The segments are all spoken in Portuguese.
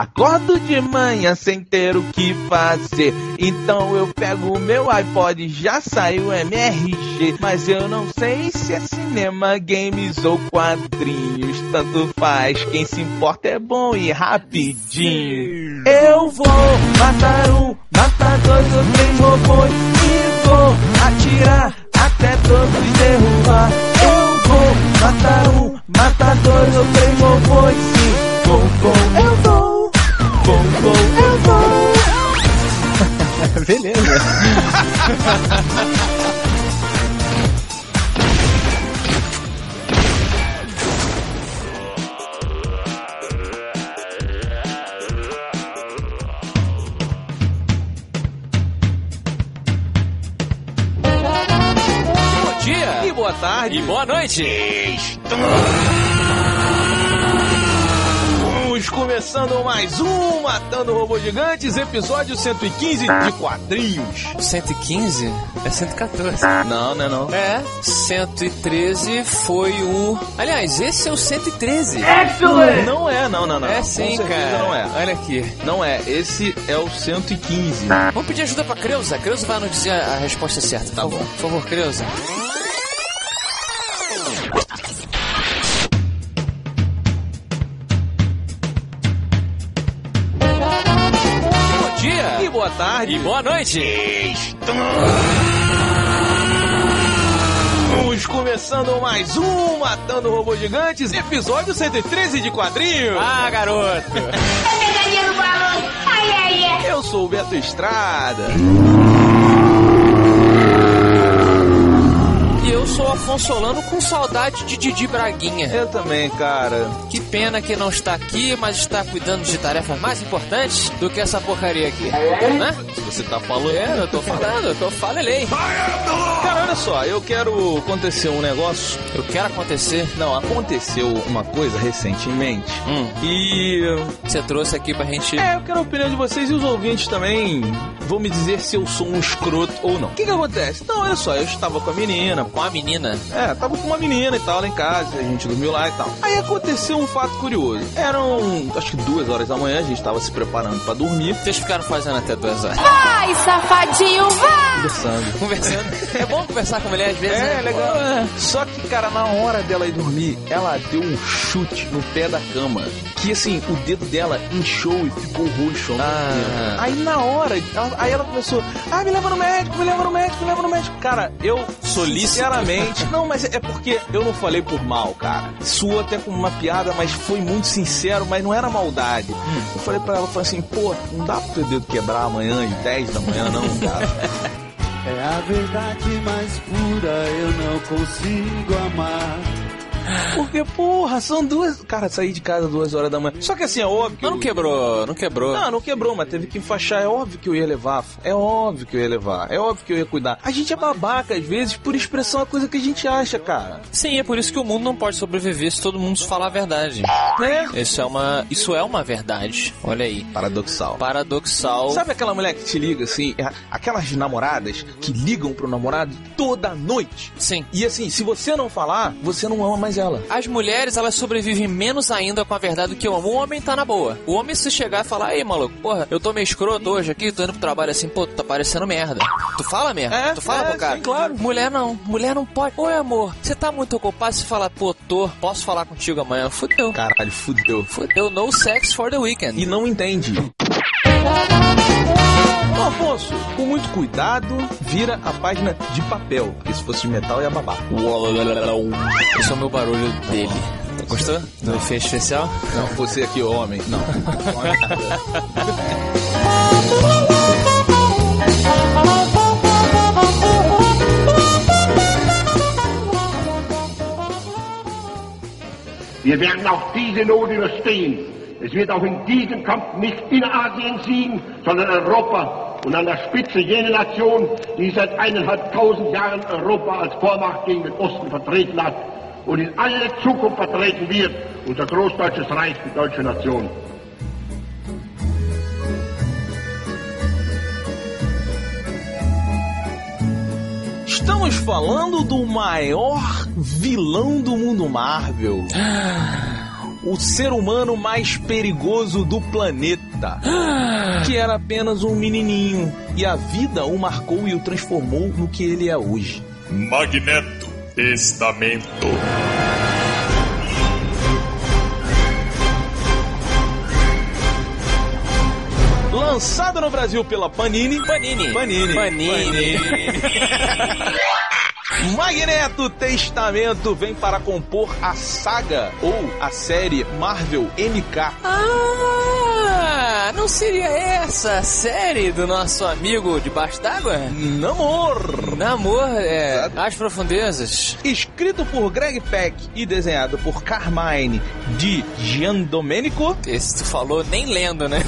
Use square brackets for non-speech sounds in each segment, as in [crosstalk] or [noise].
Acordo de manhã sem ter o que fazer. Então eu pego o meu iPod, já saiu MRG. Mas eu não sei se é cinema, games ou quadrinhos. Tanto faz, quem se importa é bom e rapidinho. Eu vou matar um, matar dois ou três robôs. E vou atirar até todos derrubar. Eu vou matar um, matar dois ou três robôs. Sim, vou, vou, eu vou. Vou, vou, eu vou. [laughs] Beleza. Bom dia E boa tarde. e boa noite. Estamos começando mais um Matando Robôs Gigantes, episódio 115 de quadrinhos. 115 é 114. Não, não é não. É, 113 foi o. Aliás, esse é o 113. Não é, não, não, não. É sim, cara. Não é. Olha aqui. Não é, esse é o 115. Vamos pedir ajuda pra Creuza. Creuza vai nos dizer a resposta certa. Tá por bom. Por favor, Creuza. Boa tarde. e boa noite. Estamos começando mais um Matando Robôs Gigantes, episódio 113 de quadrinhos. Ah, garoto. Eu sou o Beto Estrada. E eu sou Afonso Solano com saudade de Didi Braguinha. Eu também, cara. Que pena que não está aqui, mas está cuidando de tarefas mais importantes do que essa porcaria aqui. Né? Se você tá falando. É, eu tô falando, eu tô falelei. Cara, olha só, eu quero acontecer um negócio. Eu quero acontecer. Não, aconteceu uma coisa recentemente. Hum, E. você trouxe aqui pra gente. É, eu quero a opinião de vocês e os ouvintes também vão me dizer se eu sou um escroto ou não. O que que acontece? Então, olha só, eu estava com a menina. Com a menina. É, tava com uma menina e tal lá em casa, a gente dormiu lá e tal. Aí aconteceu um fato curioso. Eram, acho que duas horas da manhã, a gente tava se preparando pra dormir, Vocês ficaram fazendo até duas horas. Vai, safadinho, vai. conversando. Conversando. É bom conversar com mulher às vezes, É, né? legal. Só que, cara, na hora dela ir dormir, ela deu um chute no pé da cama. Que assim, o dedo dela inchou e ficou roxo. Ah. Aí na hora, ela- aí ela começou, ah, me leva no médico, me leva no médico, me leva no médico. Cara, eu, Solícito. sinceramente, não, mas é porque eu não falei por mal, cara. Suou até como uma piada, mas foi muito sincero, mas não era maldade. Eu falei pra ela, falei assim, pô, não dá pro teu dedo quebrar amanhã às 10 da manhã, não, cara. [laughs] É a verdade mais pura, eu não consigo amar. Porque, porra, são duas. Cara, saí de casa duas horas da manhã. Só que assim, é óbvio. que Mas não eu- quebrou, não quebrou. Não, não quebrou, mas teve que enfaixar. É óbvio que eu ia levar. É óbvio que eu ia levar. É óbvio que eu ia cuidar. A gente é babaca, às vezes, por expressão a coisa que a gente acha, cara. Sim, é por isso que o mundo não pode sobreviver se todo mundo falar a verdade. Né? Isso é uma, isso é uma verdade. Olha aí. Paradoxal. Paradoxal. Sabe aquela mulher que te liga assim? é, Aquelas namoradas que ligam pro namorado toda noite. Sim. E assim, se você não falar, você não ama mais ela. As mulheres, elas sobrevivem menos ainda com a verdade do que o homem. O homem tá na boa. O homem, se chegar e falar, aí, maluco, porra, eu tô meio escroto hoje aqui, tô indo pro trabalho assim, pô, tu tá parecendo merda. Tu fala merda? É, tu fala é, pro cara? sim, claro. Mulher não. Mulher não pode. Oi, amor, você tá muito ocupado se falar, pô, tô, posso falar contigo amanhã? Fudeu. Caralho, fudeu. Fudeu. No sex for the weekend. E não entende. [laughs] Afonso, com muito cuidado, vira a página de papel. Porque se fosse de metal, ia babar. Esse é o meu barulho dele. Gostou do efeito especial? Não, você aqui, homem. Não. Wir werden auch diese Not überstehen. Es wird auch in diesem Kampf nicht Innerasien siegen, sondern Europa. Und an der Spitze jene Nation, die seit eineinhalbtausend Jahren Europa als Vormacht gegen den Osten vertreten hat und in alle Zukunft vertreten wird. Unser großdeutsches Reich, die deutsche Nation. Estamos falando do maior vilão do mundo Marvel. O ser humano mais perigoso do planeta, que era apenas um menininho e a vida o marcou e o transformou no que ele é hoje. Magneto Testamento. Lançado no Brasil pela Panini. Panini. Panini. Panini. [laughs] Magneto Testamento vem para compor a saga ou a série Marvel MK. Ah, não seria essa a série do nosso amigo debaixo d'água? Namor. Namor, é. As profundezas. Escrito por Greg Peck e desenhado por Carmine de Giandomenico Esse tu falou nem lendo, né?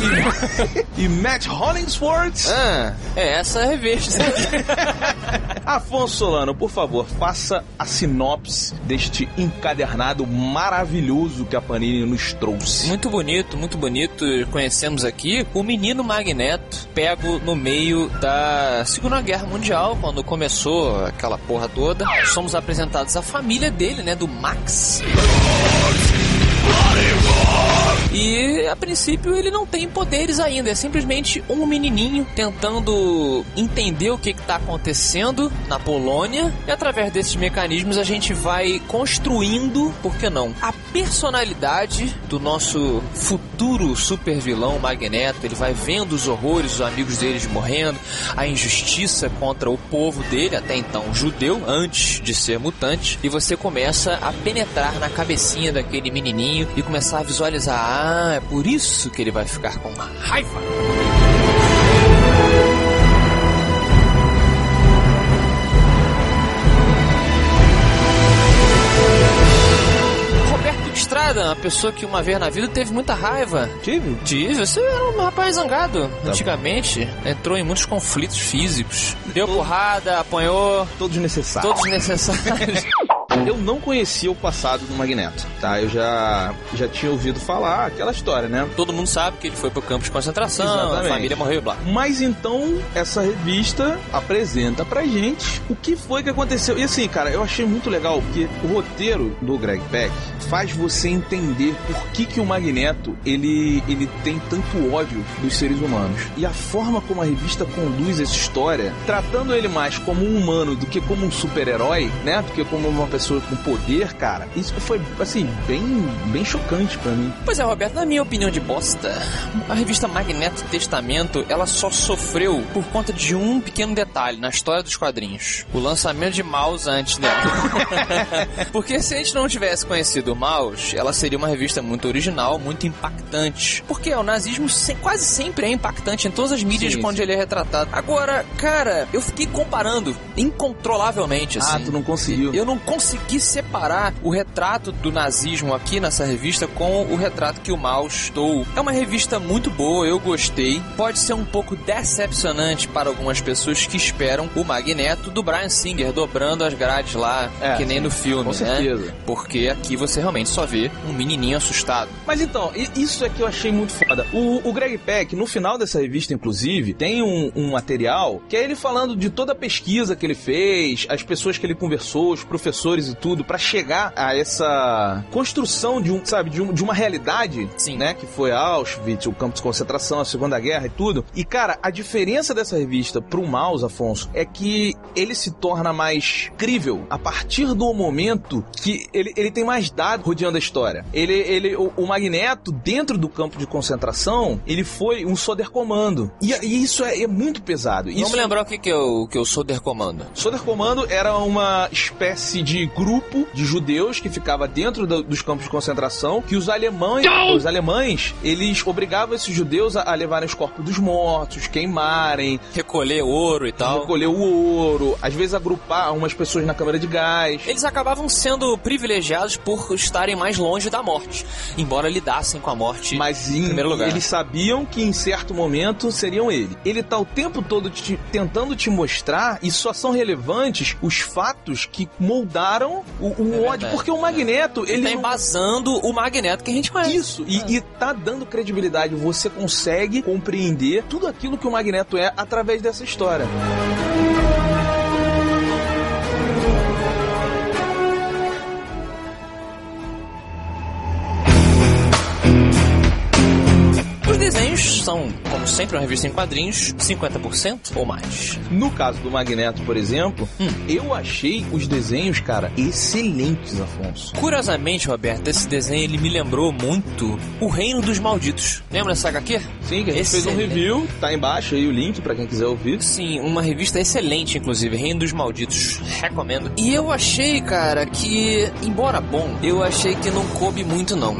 [laughs] e Matt Hollingsworth. ah, é essa a revista. [laughs] Afonso Solano, por favor, faça a sinopse deste encadernado maravilhoso que a Panini nos trouxe. Muito bonito, muito bonito. Conhecemos aqui o menino Magneto, pego no meio da Segunda Guerra Mundial, quando começou aquela porra toda. Somos apresentados à família dele, né, do Max. E a princípio ele não tem poderes ainda, é simplesmente um menininho tentando entender o que está acontecendo na Polônia. E através desses mecanismos a gente vai construindo, por que não, a personalidade do nosso futuro super vilão Magneto. Ele vai vendo os horrores, os amigos deles morrendo, a injustiça contra o povo dele, até então judeu, antes de ser mutante. E você começa a penetrar na cabecinha daquele menininho e começar a visualizar. Ah, é por isso que ele vai ficar com raiva. Roberto Estrada, uma pessoa que uma vez na vida teve muita raiva. Tive? Tive, você era um rapaz zangado antigamente. Entrou em muitos conflitos físicos. Deu porrada, apanhou, Todos necessários. todos necessários. [laughs] Eu não conhecia o passado do Magneto, tá? Eu já, já tinha ouvido falar aquela história, né? Todo mundo sabe que ele foi pro campo de concentração, Exatamente. a família morreu e blá. Mas então, essa revista apresenta pra gente o que foi que aconteceu. E assim, cara, eu achei muito legal, porque o roteiro do Greg Peck faz você entender por que, que o Magneto, ele, ele tem tanto ódio dos seres humanos. E a forma como a revista conduz essa história, tratando ele mais como um humano do que como um super-herói, né? Do que como uma pessoa com poder, cara. Isso foi, assim, bem, bem chocante pra mim. Pois é, Roberto, na minha opinião de bosta, a revista Magneto Testamento, ela só sofreu por conta de um pequeno detalhe na história dos quadrinhos. O lançamento de Mouse antes dela. [laughs] Porque se a gente não tivesse conhecido o Mouse, ela seria uma revista muito original, muito impactante. Porque o nazismo se- quase sempre é impactante em todas as mídias Sim, onde ele é retratado. Agora, cara, eu fiquei comparando incontrolavelmente, assim. Ah, tu não conseguiu. Eu não consegui separar o retrato do nazismo aqui nessa revista com o retrato que o Mao estou. É uma revista muito boa, eu gostei. Pode ser um pouco decepcionante para algumas pessoas que esperam o Magneto do Brian Singer dobrando as grades lá, É, que nem no filme, com né? certeza. Porque aqui você realmente só vê um menininho assustado. Mas então, isso é que eu achei muito foda. O, o Greg Peck, no final dessa revista, inclusive, tem um, um material que é ele falando de toda a pesquisa que ele fez, as pessoas que ele conversou, os professores e tudo, pra chegar a essa construção de um, sabe, de, um- de uma realidade, Sim. né? Que foi Auschwitz, o campo de concentração, a Segunda Guerra e tudo. E, cara, a diferença dessa revista pro Mouse, Afonso, é que ele se torna mais crível a partir do momento que ele, ele tem mais dados rodeando a história. Ele, ele, o, o Magneto, dentro do campo de concentração, ele foi um Soderkommando. E, e isso é, é muito pesado. Isso, Vamos lembrar o que, que, eu, que eu sou comando. Soderkommando era uma espécie de grupo de judeus que ficava dentro do- dos campos de concentração, que os alemães, os alemães, eles obrigavam esses judeus a, a levarem os corpos dos mortos, queimarem, Recolher ouro e tal. recolher o ouro, às vezes agrupar algumas pessoas na câmara de gás. Eles acabavam sendo privilegiados por estarem mais longe da morte, embora lidassem com a morte Mas em em, primeiro lugar. eles sabiam que em certo momento seriam ele. Ele tá o tempo todo te- tentando te mostrar, e só são relevantes os fatos que moldaram o, o ódio. verdade. Porque o Magneto, Ele tá não- embasando o Magneto que a gente conhece. Isso, e, e tá dando credibilidade. Você consegue compreender tudo aquilo que o Magneto é através dessa história. desenhos como sempre, uma revista em quadrinhos, 50% ou mais. No caso do Magneto, por exemplo, eu achei os desenhos, cara, excelentes, Afonso. Curiosamente, Roberto, esse desenho ele me lembrou muito O Reino dos Malditos. Lembra dessa HQ? Sim, que a gente fez um Excelente. review, tá embaixo aí o link pra quem quiser ouvir. Sim, uma revista excelente, inclusive, Reino dos Malditos. Recomendo. E eu achei, cara, que, embora bom, eu achei que não coube muito, não.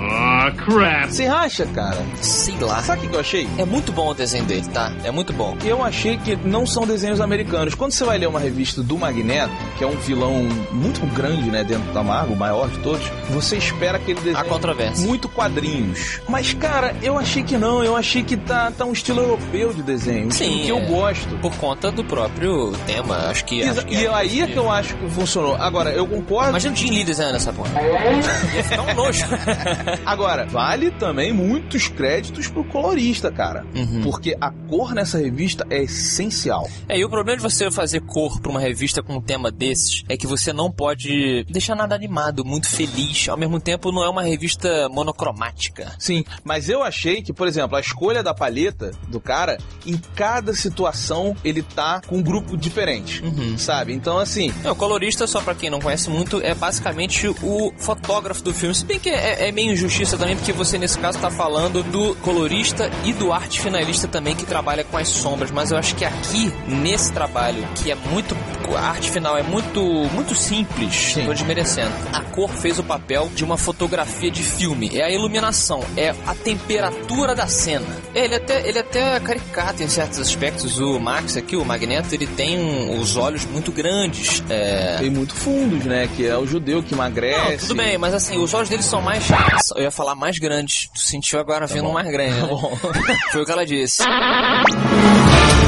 Você acha, cara? Sei lá. Sabe o que que eu achei? É muito bom o desenho dele, tá? É muito bom. Eu achei que não são desenhos americanos. Quando você vai ler uma revista do Magneto, que é um vilão muito grande, né, dentro da Marvel, o maior de todos, você espera aquele desenho controvérsia. muito quadrinhos. Mas, cara, eu achei que não. Eu achei que tá, tá um estilo europeu de desenho. Sim, que eu é. gosto. Por conta do próprio tema, acho que. Exa- acho que e aí é que eu acho que funcionou. Agora, eu concordo. Imagina o Jim Lee desenhando essa porra. [laughs] Ia ficar um nojo. [laughs] Agora, vale também muitos créditos pro colorista, cara. Uhum. Porque a cor nessa revista é essencial. É, e o problema de você fazer cor pra uma revista com um tema desses é que você não pode deixar nada animado, muito feliz. Ao mesmo tempo, não é uma revista monocromática. Sim, mas eu achei que, por exemplo, a escolha da palheta do cara, em cada situação ele tá com um grupo diferente, Uhum. sabe? Então, assim, É, o colorista, só pra quem não conhece muito, é basicamente o fotógrafo do filme. Se bem que é, é meio injustiça também, porque você nesse caso tá falando do colorista e do arte finalista também, que trabalha com as sombras. Mas eu acho que aqui, nesse trabalho, que é muito. A arte final é muito, muito simples, Sim. tô desmerecendo. A cor fez o papel de uma fotografia de filme. É a iluminação, é a temperatura da cena. É, Ele até, ele até é caricato em certos aspectos. O Max aqui, o Magneto, ele tem um- os olhos muito grandes. É, tem muito fundos, né? Que é o judeu que emagrece. não, tudo bem, mas assim, os olhos dele são mais. Eu ia falar mais grandes. Tu sentiu agora vendo um mais grande, né? [laughs] Foi o que ela disse.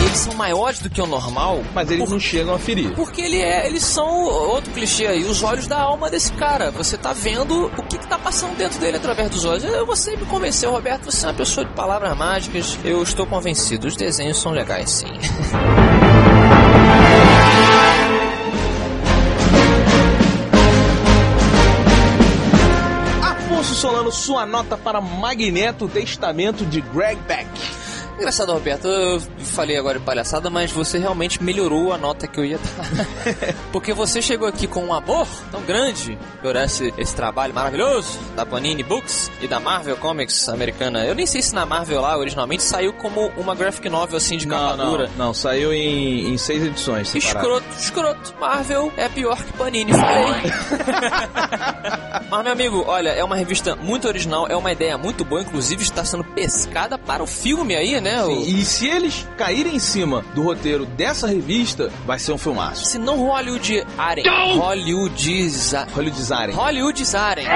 Eles são maiores do que o normal. Mas eles por- não chegam a ferir. Porque ele é, eles são outro clichê aí, os olhos da alma desse cara. Você tá vendo o que, que tá passando dentro dele através dos olhos. Eu, você me convenceu, Roberto, você é uma pessoa de palavras mágicas. Eu estou convencido, os desenhos são legais sim. [laughs] Afonso Solano, sua nota para Magneto Testamento de Greg Beck. Engraçado, Roberto, eu falei agora de palhaçada, mas você realmente melhorou a nota que eu ia dar. [laughs] Porque você chegou aqui com um amor tão grande por esse, esse trabalho maravilhoso da Panini Books e da Marvel Comics americana. Eu nem sei se na Marvel lá originalmente saiu como uma graphic novel assim de capa Não, não, dura. não, saiu em, em seis edições. separadas. Escroto, escroto. Marvel é pior que Panini, [laughs] falei. Mas, meu amigo, olha, é uma revista muito original, é uma ideia muito boa, inclusive está sendo pescada para o filme aí, né? Sim, e se eles caírem em cima do roteiro dessa revista, vai ser um filmaço. Se não Hollywoodizarem. Hollywoodiza... Hollywoodizarem. Hollywoodizarem.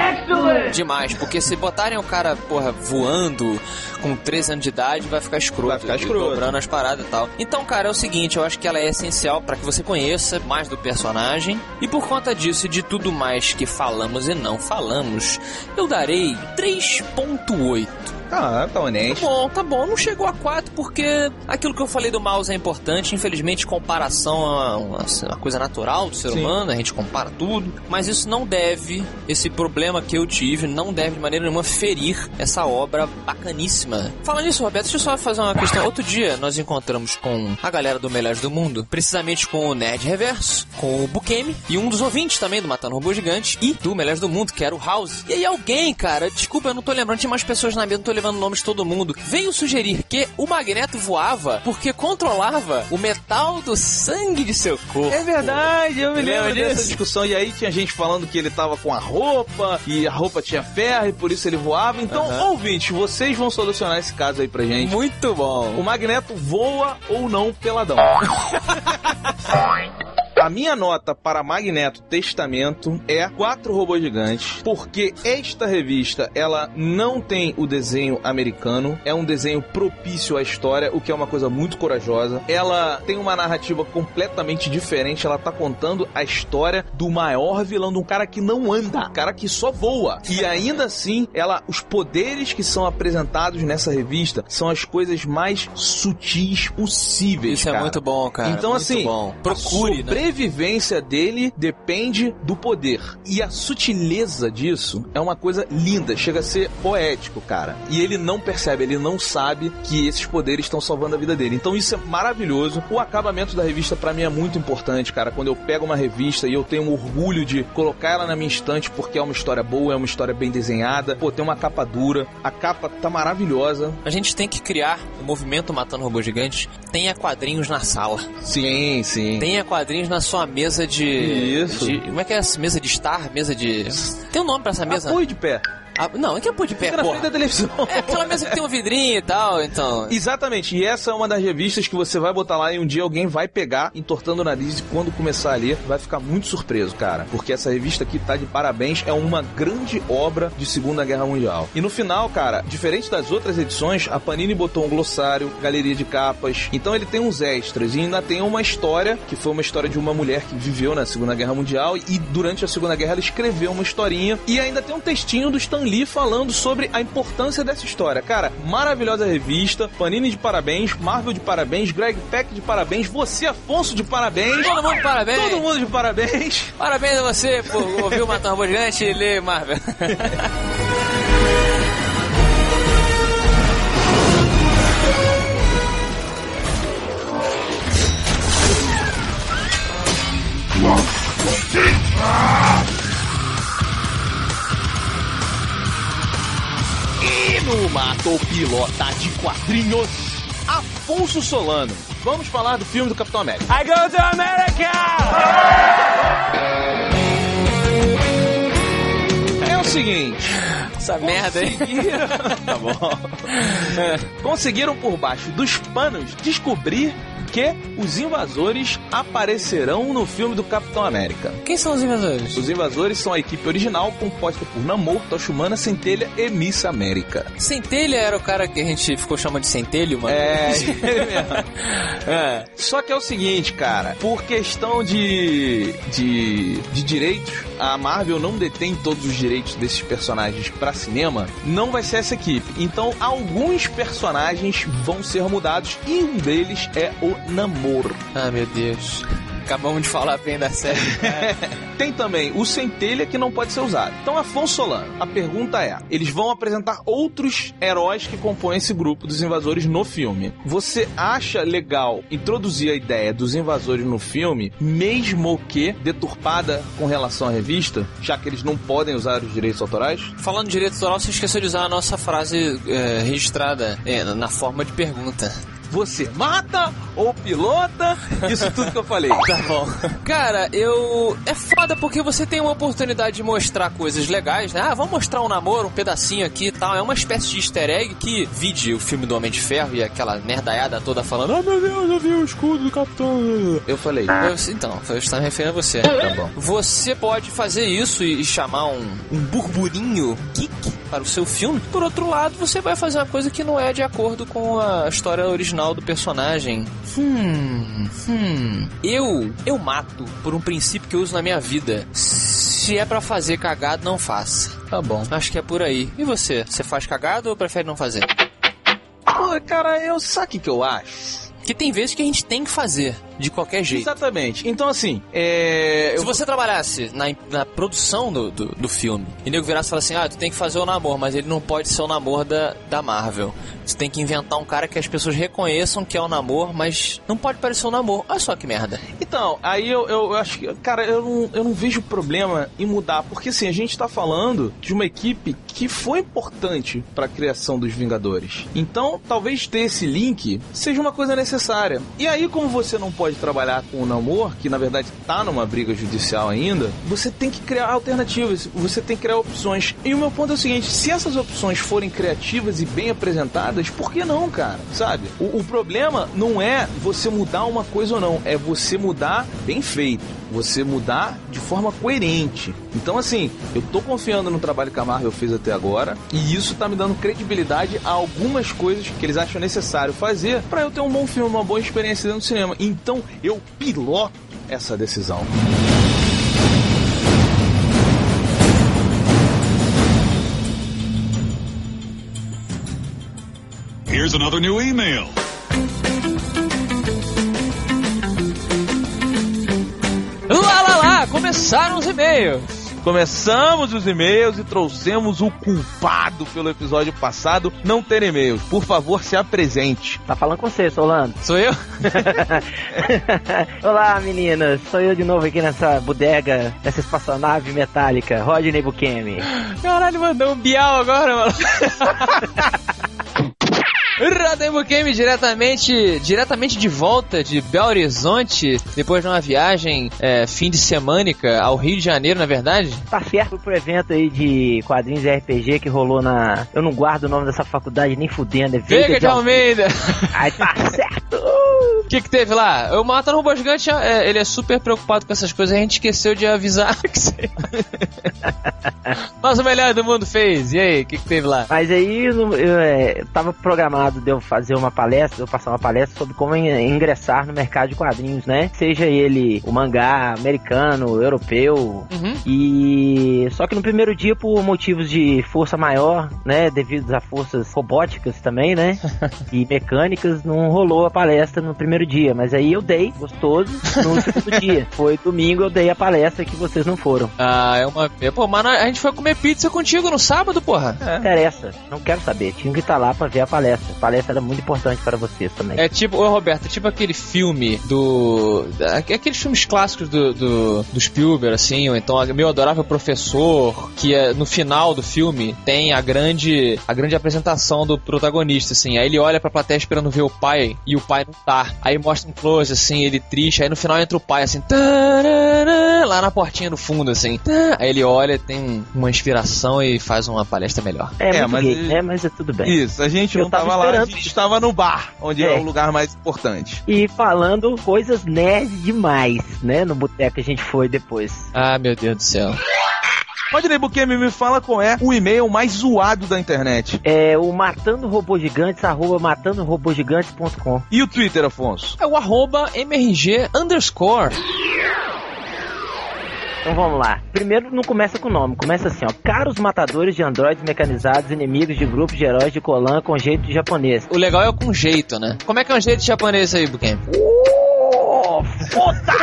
Demais, porque se botarem o cara, porra, voando com 13 anos de idade, vai ficar escroto. Vai ficar escroto. Dobrando as paradas e tal. Então, cara, é o seguinte, eu acho que ela é essencial pra que você conheça mais do personagem. E por conta disso e de tudo mais que falamos e não falamos, eu darei 3.8. Tá Tá honesto. bom, tá bom. Não chegou a 4 porque aquilo que eu falei do mouse é importante. Infelizmente, comparação é uma, uma coisa natural do ser Sim. humano, a gente compara tudo. Mas isso não deve, esse problema que eu tive, não deve de maneira nenhuma ferir essa obra bacaníssima. Falando nisso, Roberto, deixa eu só fazer uma questão. Outro dia nós encontramos com a galera do Melhores do Mundo, precisamente com o Nerd Reverso, com o Bukemi e um dos ouvintes também do Matando Robô Gigante e do Melhores do Mundo, que era o House. E aí alguém, cara, desculpa, eu não tô lembrando, tinha mais pessoas na mesa, não tô levando nomes de todo mundo, veio sugerir que o Magneto voava porque controlava o metal do sangue de seu corpo. É verdade, eu me lembro dessa disso? discussão. E aí tinha gente falando que ele tava com a roupa e a roupa tinha ferro e por isso ele voava. Então, Aham. ouvintes, vocês vão solucionar esse caso aí pra gente. Muito bom. O Magneto voa ou não peladão? [laughs] A minha nota para Magneto Testamento é 4 robôs gigantes, porque esta revista ela não tem o desenho americano, é um desenho propício à história, o que é uma coisa muito corajosa. Ela tem uma narrativa completamente diferente, ela tá contando a história do maior vilão, de um cara que não anda, um cara que só voa. E ainda assim, ela os poderes que são apresentados nessa revista são as coisas mais sutis possíveis. Isso é cara. muito bom, cara. Então, Muito assim, bom. procure, né? Sobrevivência dele depende do poder. E a sutileza disso é uma coisa linda, chega a ser poético, cara. E ele não percebe, ele não sabe que esses poderes estão salvando a vida dele. Então isso é maravilhoso. O acabamento da revista para mim é muito importante, cara. Quando eu pego uma revista e eu tenho um orgulho de colocar ela na minha estante porque é uma história boa, é uma história bem desenhada. Pô, tem uma capa dura, a capa tá maravilhosa. A gente tem que criar o movimento Matando Robôs Gigantes. Tenha quadrinhos na sala. Sim, sim. Tenha quadrinhos na sua mesa de. Isso. de- como é que é essa mesa de estar? Mesa de. Tem um nome pra essa mesa? Apoio de pé. Ah, não, é que é pôr de pé, Fica na frente da televisão. É aquela mesa que tem um vidrinho e tal, então. Exatamente, e essa é uma das revistas que você vai botar lá e um dia alguém vai pegar, entortando o nariz e quando começar a ler, vai ficar muito surpreso, cara. Porque essa revista aqui tá de parabéns, é uma grande obra de Segunda Guerra Mundial. E no final, cara, diferente das outras edições, a Panini botou um glossário, galeria de capas, então ele tem uns extras e ainda tem uma história, que foi uma história de uma mulher que viveu na Segunda Guerra Mundial e durante a Segunda Guerra ela escreveu uma historinha e ainda tem um textinho do Stan Lee falando sobre a importância dessa história. Cara, maravilhosa revista, Panini de parabéns, Marvel de parabéns, Greg Peck de parabéns, você, Afonso, de parabéns. Todo mundo de parabéns. Todo mundo de parabéns. Parabéns a você por ouvir o Robô Gigante e ler Marvel. [laughs] E no Matou Pilota de Quadrinhos, Afonso Solano. Vamos falar do filme do Capitão América. I go to America! É o seguinte. Essa merda aí. [laughs] tá bom. Conseguiram por baixo dos panos descobrir que os invasores aparecerão no filme do Capitão América. Quem são os invasores? Os invasores são a equipe original composta por Namor, Tocha Humana, Centelha e Miss América. Centelha era o cara que a gente ficou chamando de Centelho, mano? É, [laughs] ele mesmo. É. Só que é o seguinte, cara, por questão de, de, de direitos, a Marvel não detém todos os direitos desses personagens pra cinema, não vai ser essa equipe. Então, alguns personagens vão ser mudados e um deles é o Namor. Ah, meu Deus. Acabamos de falar bem da série. Tem também o Centelha que não pode ser usado. Então, Afonso Solano, a pergunta é: eles vão apresentar outros heróis que compõem esse grupo dos invasores no filme. Você acha legal introduzir a ideia dos invasores no filme, mesmo que deturpada com relação à revista, já que eles não podem usar os direitos autorais? Falando de direito autoral, você esqueceu de usar a nossa frase é, registrada é, na forma de pergunta. Você mata ou pilota? Isso tudo que eu falei. [laughs] Tá bom. Cara, eu. É foda porque você tem uma oportunidade de mostrar coisas legais, né? Ah, vamos mostrar um namoro, um pedacinho aqui e tal. É uma espécie de easter egg que vide o filme do Homem de Ferro e aquela merdaiada toda falando: Ah, meu Deus, eu vi o escudo do Capitão. Eu falei. Eu- então, eu estava me referindo a você. Tá bom. Você pode fazer isso e chamar um, um burburinho geek para o seu filme. Por outro lado, você vai fazer uma coisa que não é de acordo com a história original do personagem. Hum, hum. Eu, eu mato por um princípio que eu uso na minha vida. Se é pra fazer cagado, não faça. Tá bom. Acho que é por aí. E você? Você faz cagado ou prefere não fazer? Pô, cara, eu sabe o que que eu acho? Que tem vezes que a gente tem que fazer, de qualquer jeito. Exatamente. Então, assim, é. Se você trabalhasse na, na produção do, do, do filme e nego virasse e falasse assim: ah, tu tem que fazer o namoro, mas ele não pode ser o namoro da, da Marvel. Você tem que inventar um cara que as pessoas reconheçam que é o namoro, mas não pode parecer o namoro. Olha só que merda. Então, aí eu, eu, eu acho que, cara, eu não, eu não vejo problema em mudar, porque assim, a gente tá falando de uma equipe que foi importante pra criação dos Vingadores. Então, talvez ter esse link seja uma coisa necessária. E aí, como você não pode trabalhar com o Namor, que na verdade tá numa briga judicial ainda, você tem que criar alternativas, você tem que criar opções. E o meu ponto é o seguinte: se essas opções forem criativas e bem apresentadas, por que não, cara? Sabe? O, o problema não é você mudar uma coisa ou não, é você mudar bem feito. Você mudar de forma coerente. Então, assim, eu tô confiando no trabalho que a Marvel fez até agora, e isso tá me dando credibilidade a algumas coisas que eles acham necessário fazer pra eu ter um bom filme, uma boa experiência dentro do cinema. Então, eu piloto essa decisão. Here's another new email. Começaram os e-mails. Começamos os e-mails e trouxemos o culpado pelo episódio passado não ter e-mails. Por favor, se apresente. Tá falando com você, Solano. Sou eu? [laughs] Olá, meninas. Sou eu de novo aqui nessa bodega, nessa espaçonave metálica, Rodney Bukemi. Caralho, mandou um bial agora, mano. [laughs] Radembo Game diretamente, diretamente de volta de Belo Horizonte, depois de uma viagem é, fim de semânica ao Rio de Janeiro, na verdade. Tá certo pro evento aí de quadrinhos e RPG que rolou na. Eu não guardo o nome dessa faculdade nem fudendo. É Veiga de Almeida! Aí tá [laughs] certo! O que que teve lá? O Matando Robô Gigante, é, ele é super preocupado com essas coisas, a gente esqueceu de avisar [laughs] que você... Mas o melhor do mundo fez, e aí, o que que teve lá? Mas aí eu, eu, é, tava programado de eu fazer uma palestra, eu passar uma palestra sobre como in- ingressar no mercado de quadrinhos, né? Seja ele o mangá americano, europeu. Uhum. E só que no primeiro dia, por motivos de força maior, né? Devido a forças robóticas também, né? [laughs] e mecânicas, não rolou a palestra no primeiro dia. Mas aí eu dei, gostoso, no [laughs] segundo dia. Foi domingo, eu dei a palestra que vocês não foram. Ah, é uma... Pô, mas a gente foi comer pizza contigo no sábado, porra. Não interessa, não quero saber. Tinha que estar lá pra ver a palestra. A palestra era muito importante para vocês também. É tipo, ô Roberto, é tipo aquele filme do. Aqueles filmes clássicos do, do, do Spielberg, assim, ou então Meu Adorável Professor, que é, no final do filme tem a grande, a grande apresentação do protagonista, assim. Aí ele olha pra plateia esperando ver o pai e o pai não tá. Aí mostra um close, assim, ele triste. Aí no final entra o pai, assim, tarará, lá na portinha no fundo, assim. tá. Aí ele olha, tem uma inspiração e faz uma palestra melhor. É, É, muito mas gay, né? Mas é tudo bem. Isso, a gente Eu não tava tava lá, esperando estava no bar, onde é. É. o lugar mais importante. E falando coisas nerd demais, né? No boteco que a gente foi depois. Ah, meu Deus do céu. Rodney Bukemi, me fala qual é o e-mail mais zoado da internet. É o Matando Robô Gigantes, arroba matandorobogigantes.com. E o Twitter, Afonso? É o arroba MRG underscore. Então vamos lá. Primeiro não começa com o nome, começa assim, ó. Caros matadores de androides mecanizados, inimigos de grupos de heróis de Colan com jeito de japonês. O legal é o com jeito, né? Como é que é um jeito japonês aí, Buken? Oh, foda!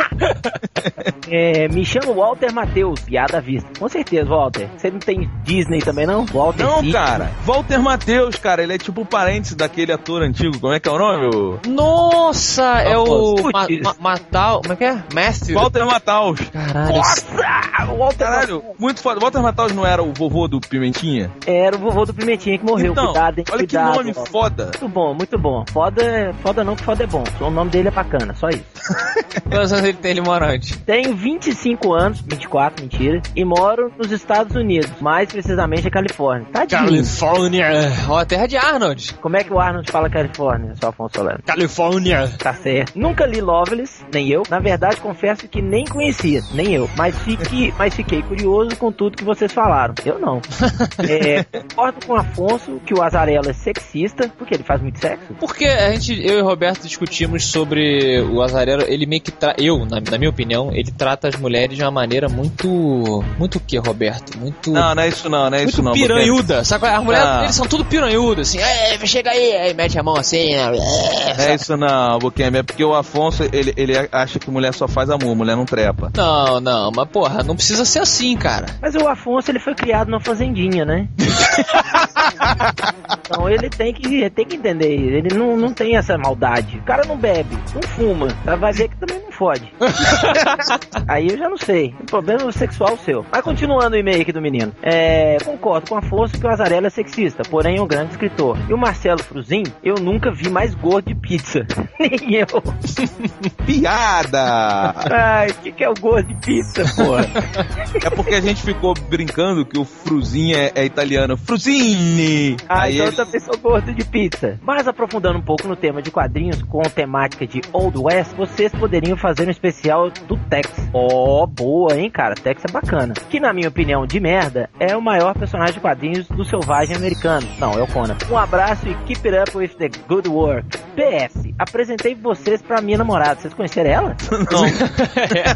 É, me chamo Walter Matheus, piada vista. Com certeza, Walter. Você não tem Disney também, não? Walter Não, Disney. cara. Walter Matheus, cara, ele é tipo o parente daquele ator antigo. Como é que é o nome? O... Nossa, é o. Ma Ma Matal, como é que é? Matthew. Walter Mataus. Caralho. Nossa! O Walter Caralho, muito foda. Walter Mataus não era o vovô do Pimentinha? Era o vovô do Pimentinha que morreu. Então, cuidado, hein? olha que cuidado, nome Walter. foda. Muito bom, muito bom. Foda, foda não, que foda é bom. O nome dele é bacana, só isso. [laughs] [laughs] Quantos anos ele tem, ele mora onde? Tenho 25 anos, 24, mentira, e moro nos Estados Unidos, mais precisamente na Califórnia. Tá de mim. Califórnia. Ó, a terra de Arnold. Como é que o Arnold fala Califórnia, só Afonso Solano? Califórnia. Tá certo. Nunca li Loveless, nem eu. Na verdade, confesso que nem conhecia, nem eu. Mas, fique, mas fiquei curioso com tudo que vocês falaram. Eu não. [laughs] É, concordo com o Afonso que o Azarelo é sexista, porque ele faz muito sexo. Porque a gente, eu e o Roberto discutimos sobre o Azarelo, ele meio que tra... eu, na, na minha opinião, ele trata as mulheres de uma maneira muito muito o que, Roberto? Muito Não, não é isso não, não é isso não. piranhuda. Sabe qual é? As mulheres Ah. eles são tudo piranhudas, assim. "É, chega aí, aí mete a mão assim, né? Não é isso não, Bukemi. É porque o Afonso, ele, ele acha que mulher só faz amor, mulher não trepa. Não, não, mas porra, não precisa ser assim, cara. Mas o Afonso, ele foi criado numa fazendinha, né? [laughs] então ele tem que, tem que entender. Ele não, não tem essa maldade. O cara não bebe, não fuma. Vai ver que também não fode. [laughs] Aí eu já não sei. O problema é sexual seu. Mas continuando o e-mail aqui do menino. É, concordo com o Afonso que o Azarelo é sexista, porém é um grande escritor. E o Marcelo Fruzin, eu nunca vi mais gordo de pizza. [laughs] Nem eu. [laughs] Piada! Ai, o que, que é o gosto de pizza, porra? É porque a gente ficou brincando que o Fruzinho é, é italiano. Fruzini! Ah, Aí então ele- eu também sou gordo de pizza. Mas aprofundando um pouco no tema de quadrinhos com temática de Old West, vocês poderiam fazer um especial do Tex. Ó, boa, hein, cara? Tex é bacana. Que, na minha opinião, de merda, é o maior personagem de quadrinhos do selvagem americano. Não, é o Conan. Um abraço e keep it up with the good work. PS, apresentei vocês pra minha namorada. Vocês conheceram ela? [laughs] Não.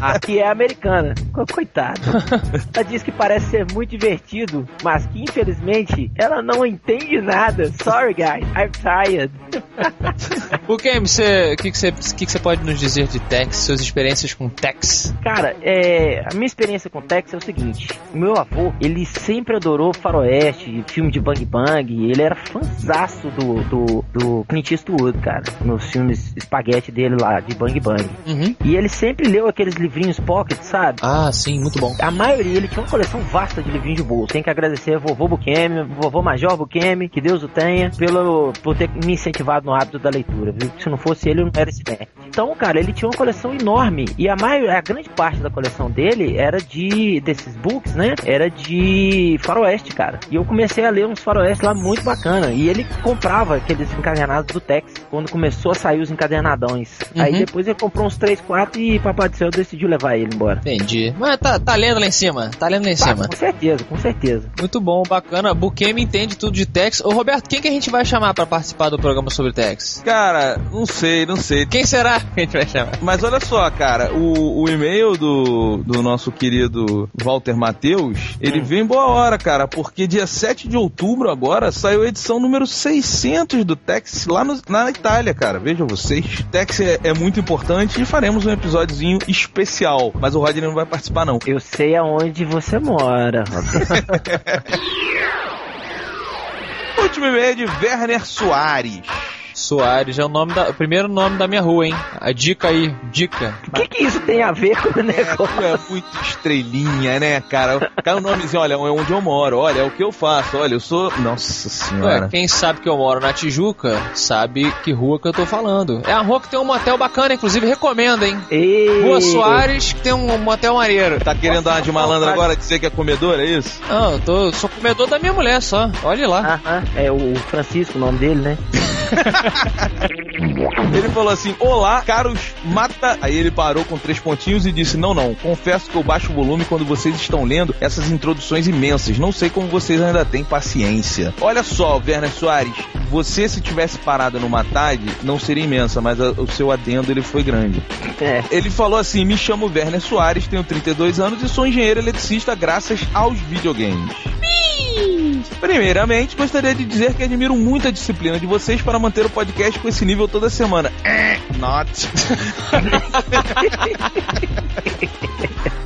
[laughs] Aqui é americana. Co- Coitado. [laughs] Ela diz que parece ser muito divertido, mas que infelizmente ela não entende nada. Sorry, guys. I'm tired. [laughs] O você, o que que você, que que você pode nos dizer de Tex? suas experiências com Tex. Cara, é, a minha experiência com Tex é o seguinte: o meu avô, ele sempre adorou faroeste, filme de bang bang, ele era fãzaço do, do, do Clint Eastwood, cara, nos filmes espaguete dele lá, de bang bang. Uhum. E ele sempre leu aqueles livrinhos pocket, sabe? Ah, sim, muito bom. A maioria, ele tinha uma coleção vasta de livrinhos de bolso. Tem que agradecer a vovô Bukemi, vovô Major Bukemi, que Deus o tenha, pelo, por ter me incentivado no hábito da leitura, viu? Se não fosse ele, eu não era esse nerd. Então, cara, ele tinha uma coleção enorme. E a maior, a grande parte da coleção dele era de, desses books, né? Era de faroeste, cara. E eu comecei a ler uns faroeste lá muito bacana. E ele comprava aqueles encadernados do Tex, quando começou a sair os encadernadões. Aí Uhum. depois ele comprou uns 3, 4 e Papai do Céu decidiu levar ele embora. Entendi. Mas tá, tá lendo lá em cima. Tá lendo lá em Tá, cima. com certeza, com certeza. Muito bom, bacana. Bukemi entende tudo de Tex. Ô, Roberto, quem que a gente vai chamar pra participar do programa sobre Tex? Cara, não sei, não sei. Quem será que a gente vai chamar? Mas olha só, cara, o, o e-mail do, do nosso querido Walter Matheus, ele Hum. vem em boa hora, cara, porque dia 7 de outubro agora saiu a edição número 600 do Tex lá no- na Itália, cara. Vejam vocês. Tex é, é muito importante e faremos um episódiozinho especial. Mas o Rodney não vai participar, não. Eu sei aonde você mora. [laughs] [laughs] Último e-mail de Werner Soares. Soares é o nome da, o primeiro nome da minha rua, hein? A dica aí, dica. O que, que isso tem a ver com o negócio? É muito estrelinha, né, cara? Cai o nomezinho, olha, é onde eu moro, olha, é o que eu faço, olha, eu sou. Nossa senhora. Ué, quem sabe que eu moro na Tijuca, sabe que rua que eu tô falando. É a rua que tem um motel bacana, inclusive recomendo, hein? Ei, Rua Soares, que tem um motel maneiro. Tá querendo dar uma de malandro agora, dizer que é comedor, é isso? Não, eu tô, sou comedor da minha mulher só. Olha lá. Aham, é o Francisco o nome dele, né? [laughs] Ele falou assim: Olá, caros mata. Aí ele parou com três pontinhos e disse: Não, não, confesso que eu baixo o volume quando vocês estão lendo essas introduções imensas. Não sei como vocês ainda têm paciência. Olha só, Werner Soares, você se tivesse parado numa tarde, não seria imensa, mas a- o seu adendo ele foi grande. É. Ele falou assim: Me chamo Werner Soares, tenho 32 anos e sou engenheiro eletricista graças aos videogames. Primeiramente, gostaria de dizer que admiro muito a disciplina de vocês para manter o podcast com esse nível toda semana. Eh, Not. [laughs]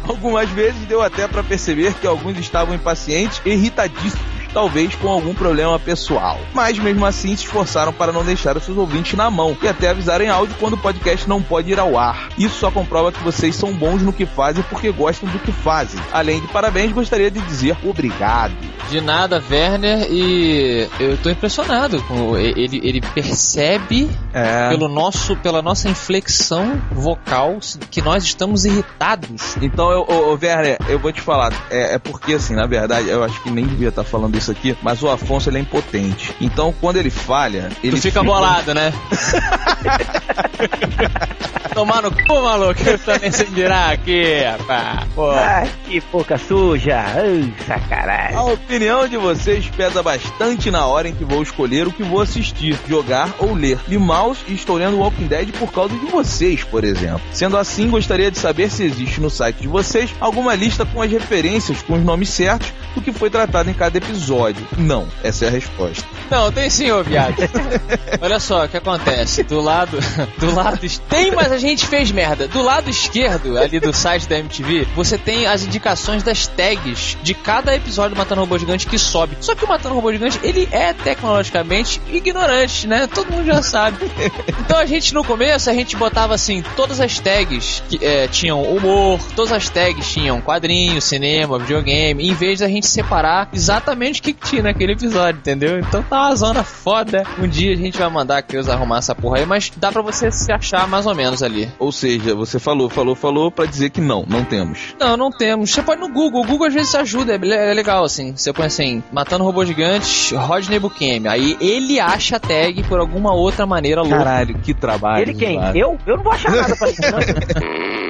Algumas vezes deu até para perceber que alguns estavam impacientes irritadíssimos. Talvez com algum problema pessoal. Mas mesmo assim se esforçaram para não deixar os seus ouvintes na mão e até avisar em áudio quando o podcast não pode ir ao ar. Isso só comprova que vocês são bons no que fazem porque gostam do que fazem. Além de parabéns, gostaria de dizer obrigado. De nada, Werner, e eu tô impressionado. com Ele, ele percebe É. pelo nosso, pela nossa inflexão vocal que nós estamos irritados. Então, eu, ô, Werner, eu vou te falar. É, é porque, assim, na verdade, eu acho que nem devia estar falando isso aqui, mas o Afonso ele é impotente. Então, quando ele falha, ele Tu fica bolado, né? [laughs] Tomar no cu, maluco, eu também sem virar aqui, rapaz. Pô. Ai, que boca suja. Ai, A sacanagem. opinião de vocês pesa bastante na hora em que vou escolher o que vou assistir, jogar ou ler. Li Mouse e estou lendo Walking Dead por causa de vocês, por exemplo. Sendo assim, gostaria de saber se existe no site de vocês alguma lista com as referências, com os nomes certos do que foi tratado em cada episódio. Não, essa é a resposta. Não, tem sim, ô viado. [laughs] Olha só o que acontece. Do lado. [laughs] Do lado. Tem, mas a gente fez merda. Do lado esquerdo, ali do site da MTV, você tem as indicações das tags de cada episódio do Matando Robô Gigante que sobe. Só que o Matando Robô Gigante, ele é tecnologicamente ignorante, né? Todo mundo já sabe. Então a gente no começo, a gente botava assim, todas as tags que é, tinham humor, todas as tags tinham quadrinho, cinema, videogame, em vez da gente separar exatamente o que, que tinha naquele episódio, entendeu? Então tá uma zona foda. Um dia a gente vai mandar a Creuza arrumar essa porra aí, mas dá pra você se achar mais ou menos ali. Ou seja, você falou, falou, falou pra dizer que não, não temos. Não, não temos. Você pode no Google. O Google às vezes ajuda, é, é legal assim. Você põe assim, matando robô gigantes, Rodney Bukemi. Aí ele acha a tag por alguma outra maneira louca. Caralho, que trabalho. Ele quem? Eu? Eu não vou achar nada pra isso, não. [laughs]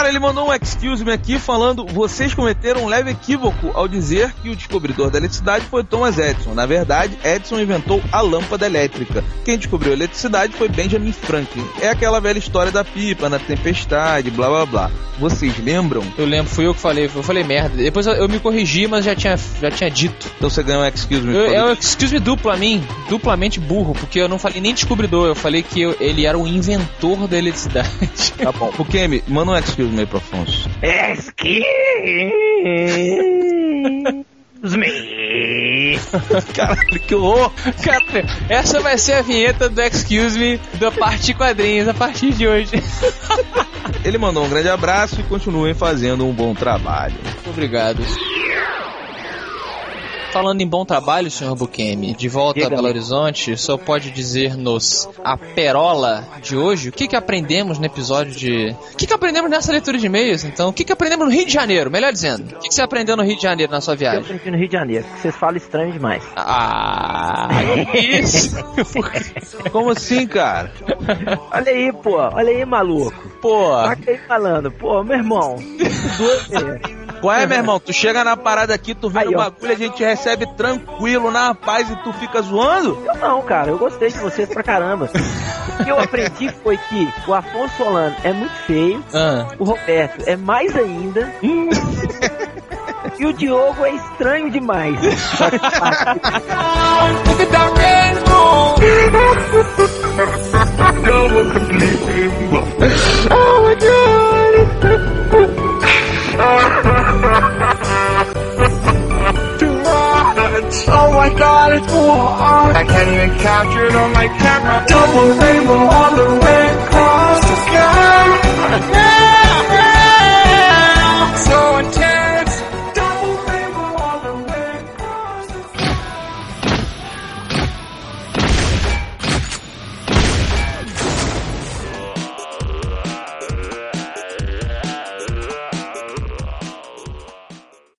Cara, ele mandou um excuse me aqui falando: vocês cometeram um leve equívoco ao dizer que o descobridor da eletricidade foi Thomas Edison. Na verdade, Edison inventou a lâmpada elétrica. Quem descobriu a eletricidade foi Benjamin Franklin. É aquela velha história da pipa na tempestade, blá blá blá. Vocês lembram? Eu lembro, fui eu que falei, eu falei merda. Depois eu, eu me corrigi, mas já tinha, já tinha dito. Então você ganhou um excuse me. Eu, é um excuse me duplo a mim, duplamente burro, porque eu não falei nem descobridor, eu falei que eu- ele era o inventor da eletricidade. Tá bom. O Kemi, manda um excuse me aí pro Afonso. Excuse me. [laughs] Caralho, que horror! Cara, essa vai ser a vinheta do Excuse Me da parte quadrinhos a partir de hoje. Ele mandou um grande abraço e continuem fazendo um bom trabalho. Obrigado. Falando em bom trabalho, senhor Bukemi, de volta a Diga-me. Belo Horizonte, só pode dizer-nos a perola de hoje? O que que aprendemos no episódio de... O que que aprendemos nessa leitura de e-mails, então? O que que aprendemos no Rio de Janeiro, melhor dizendo? O que que você aprendeu no Rio de Janeiro na sua Eu viagem? aprendi no Rio de Janeiro, que vocês falam estranho demais. Ah, isso? [laughs] Como assim, cara? Olha aí, pô, olha aí, maluco. Pô, Taca aí falando, pô, meu irmão. [laughs] Duas vezes. Qual é, meu irmão? Tu chega na parada aqui, tu vê o bagulho, a gente recebe tranquilo, na paz, e tu fica zoando? Eu não, cara, eu gostei de vocês pra caramba. O que eu aprendi foi que o Afonso Solano é muito feio, ah, o Roberto é mais ainda. E o Diogo é estranho demais. Oh my god, Oh my god, it's too on. I can't even capture it on my camera. Double rainbow all the way across the sky.